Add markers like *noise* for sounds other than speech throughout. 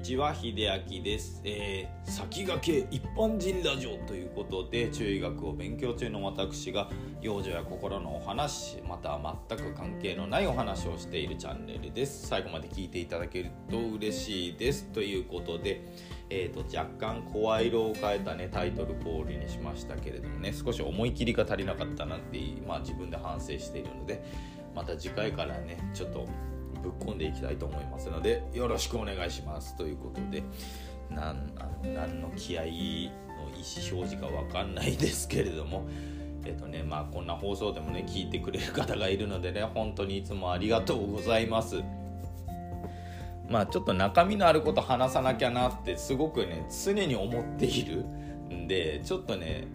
ちは秀明です、えー、先駆け一般人ラジオということで中医学を勉強中の私が幼女や心のお話また全く関係のないお話をしているチャンネルです。最後まで聞いていただけると嬉しいです。ということで、えーと、若干声色を変えたねタイトルコールにしましたけれどもね少し思い切りが足りなかったなって、まあ、自分で反省しているのでまた次回からねちょっとぶっ込んでいきたいと思いますのでよろしくお願いします。ということで何何の気合の意思表示か分かんないですけれども *laughs* えっとねまあこんな放送でもね聞いてくれる方がいるのでね本当にいつもありがとうございます。まあちょっと中身のあること話さなきゃなってすごくね常に思っているんでちょっとね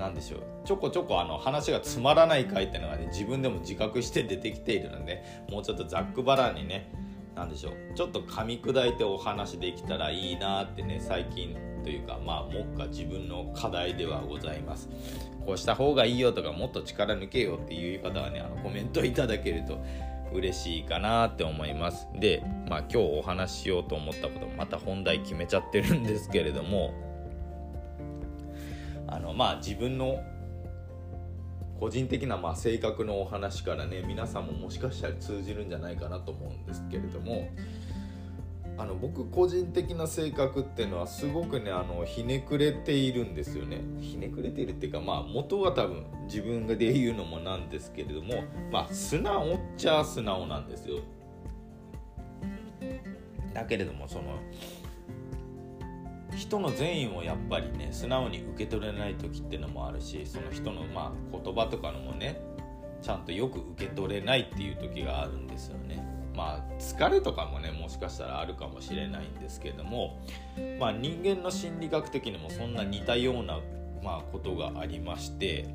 何でしょう。ちょこちょこあの話がつまらない回っていうのがね自分でも自覚して出てきているのでもうちょっとざっくばらんにね何でしょう。ちょっと噛み砕いてお話できたらいいなってね最近というかまあ目下自分の課題ではございます。こうした方がいいよとかもっと力抜けよっていう方はねあのコメントいただけると嬉しいかなって思います。でまあ今日お話ししようと思ったことまた本題決めちゃってるんですけれどもあのまあ自分の個人的なまあ性格のお話からね皆さんももしかしたら通じるんじゃないかなと思うんですけれどもあの僕個人的な性格っていうのはすごくねあのひねくれているんですよね。ひねくれているっていうかまあ元は多分自分で言うのもなんですけれどもまあ素直っちゃ素直なんですよ。だけれどもその人の善意をやっぱりね素直に受け取れない時ってのもあるしその人のまあ言葉とかのもねちゃんとよく受け取れないっていう時があるんですよね。まあ疲れとかもねもしかしたらあるかもしれないんですけども、まあ、人間の心理学的にもそんな似たような、まあ、ことがありまして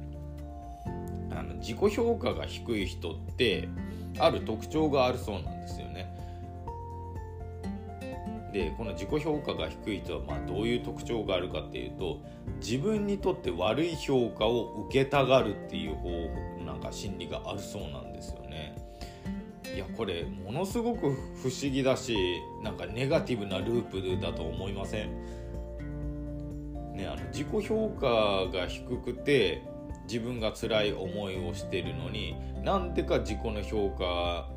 あの自己評価が低い人ってある特徴があるそうなんですよね。でこの自己評価が低い人はまあどういう特徴があるかっていうと自分にとって悪い評価を受けたがるっていう方なんか心理があるそうなんですよね。いやこれものすごく不思議だしなんかネガティブなループだと思いません？ねあの自己評価が低くて自分が辛い思いをしてるのになんでか自己の評価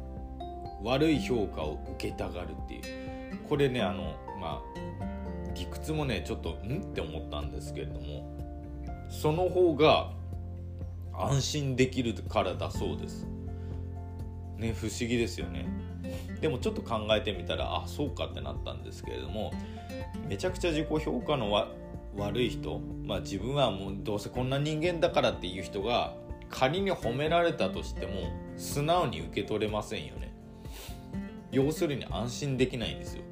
悪い評価を受けたがるっていうこれねあのまあ理屈もねちょっとん？って思ったんですけれどもその方が安心できるからだそうです。ね不思議ですよね。でもちょっと考えてみたらあそうかってなったんですけれどもめちゃくちゃ自己評価の悪い人まあ自分はもうどうせこんな人間だからっていう人が仮に褒められたとしても素直に受け取れませんよね。要するに安心できないんですよ。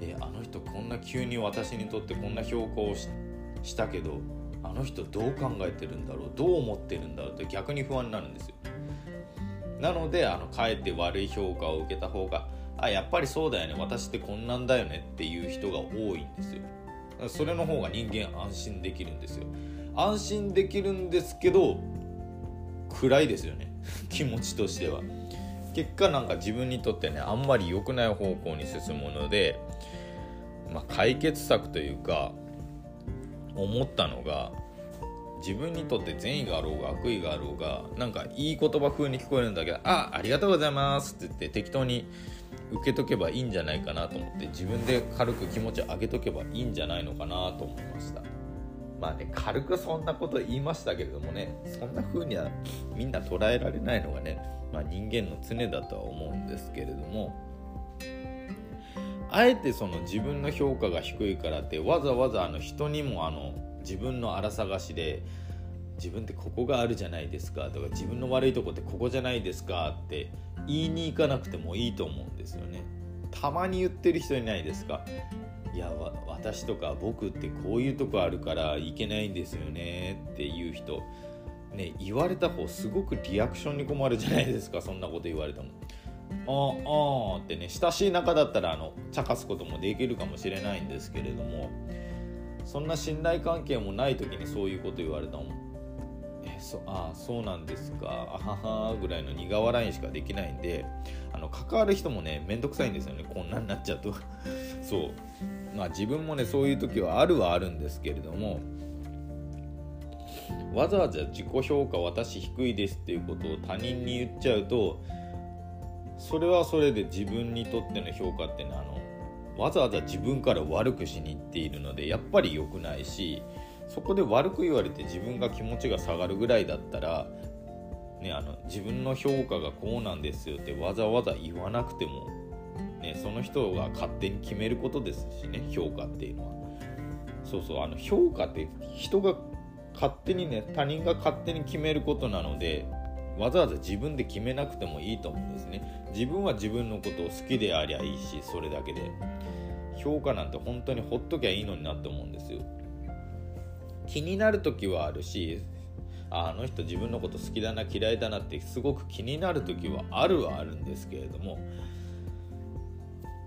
えあの人こんな急に私にとってこんな評価をしたけどあの人どう考えてるんだろうどう思ってるんだろうって逆に不安になるんですよなのであのかえって悪い評価を受けた方があやっぱりそうだよね私ってこんなんだよねっていう人が多いんですよ。それの方が人間安心できるんですよ。安心できるんですけど暗いですよね。*laughs* 気持ちとしては。結果なんか自分にとってねあんまり良くない方向に進むので、まあ、解決策というか思ったのが自分にとって善意があろうが悪意があろうがなんかいい言葉風に聞こえるんだけど「あありがとうございます」って言って適当に受けとけばいいんじゃないかなと思って自分で軽く気持ち上げとけばいいんじゃないのかなと思いました。まあね軽くそんなこと言いましたけれどもねそんな風にはみんな捉えられないのがねまあ、人間の常だとは思うんですけれどもあえてその自分の評価が低いからってわざわざあの人にもあの自分の荒探しで自分ってここがあるじゃないですかとか自分の悪いとこってここじゃないですかって言いに行かなくてもいいと思うんですよね。たまに言ってる人いないですか？いや私とか僕ってこういうとこあるからいけないんですよねっていう人ね言われた方すごくリアクションに困るじゃないですかそんなこと言われても。ああってね親しい仲だったらあの茶化すこともできるかもしれないんですけれどもそんな信頼関係もない時にそういうこと言われたもえそあそうなんですか。あははぐらいの苦笑いしかできないんであの関わる人もねめんどくさいんですよね。こんなになっちゃうと。*laughs* そう。まあ自分もねそういう時はあるはあるんですけれどもわざわざ自己評価私低いですっていうことを他人に言っちゃうとそれはそれで自分にとっての評価っていうのはあのわざわざ自分から悪くしに行っているのでやっぱり良くないしそこで悪く言われて自分が気持ちが下がるぐらいだったら、ね、あの自分の評価がこうなんですよってわざわざ言わなくても、ね、その人が勝手に決めることですしね評価っていうのは。そうそうあの評価って人が勝手にね他人が勝手に決めることなのでわざわざ自分で決めなくてもいいと思うんですね。自分は自分のことを好きでありゃいいしそれだけで。評価なんて本当にほっときゃいいのになって思うんですよ。気になる時はあるしあの人自分のこと好きだな嫌いだなってすごく気になる時はあるはあるんですけれども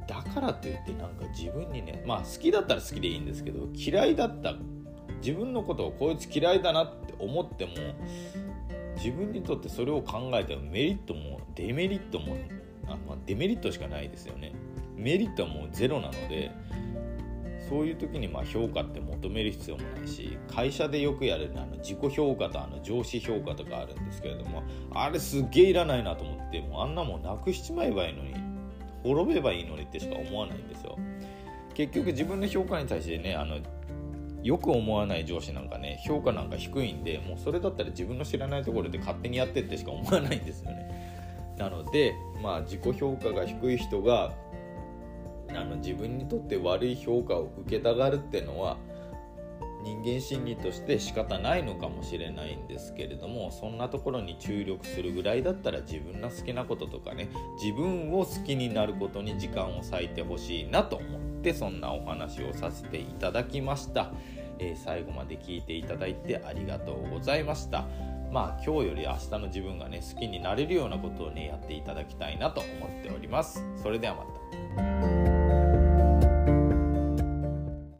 だからといってなんか自分にねまあ好きだったら好きでいいんですけど嫌いだった自分のことをこいつ嫌いだなって思っても自分にとってそれを考えてもメリットもデメリットもあ、まあ、デメリットしかないですよね。メリットはもうゼロなのでそういう時にま評価って求める必要もないし会社でよくやるあの自己評価とあの上司評価とかあるんですけれどもあれすっげえいらないなと思ってもうあんなもんなくしちまえばいいのに滅べばいいのにってしか思わないんですよ。結局自分の評価に対してねあのよく思わない上司なんかね評価なんか低いんでもうそれだったら自分の知らないところで勝手にやってってしか思わないんですよね。なのでまあ自己評価が低い人があの自分にとって悪い評価を受けたがるっていうのは人間心理として仕方ないのかもしれないんですけれどもそんなところに注力するぐらいだったら自分の好きなこととかね自分を好きになることに時間を割いてほしいなと思ってそんなお話をさせていただきました、えー、最後まで聞いていただいてありがとうございました。まあ今日より明日の自分がね好きになれるようなことをねやっていただきたいなと思っております。それではまた。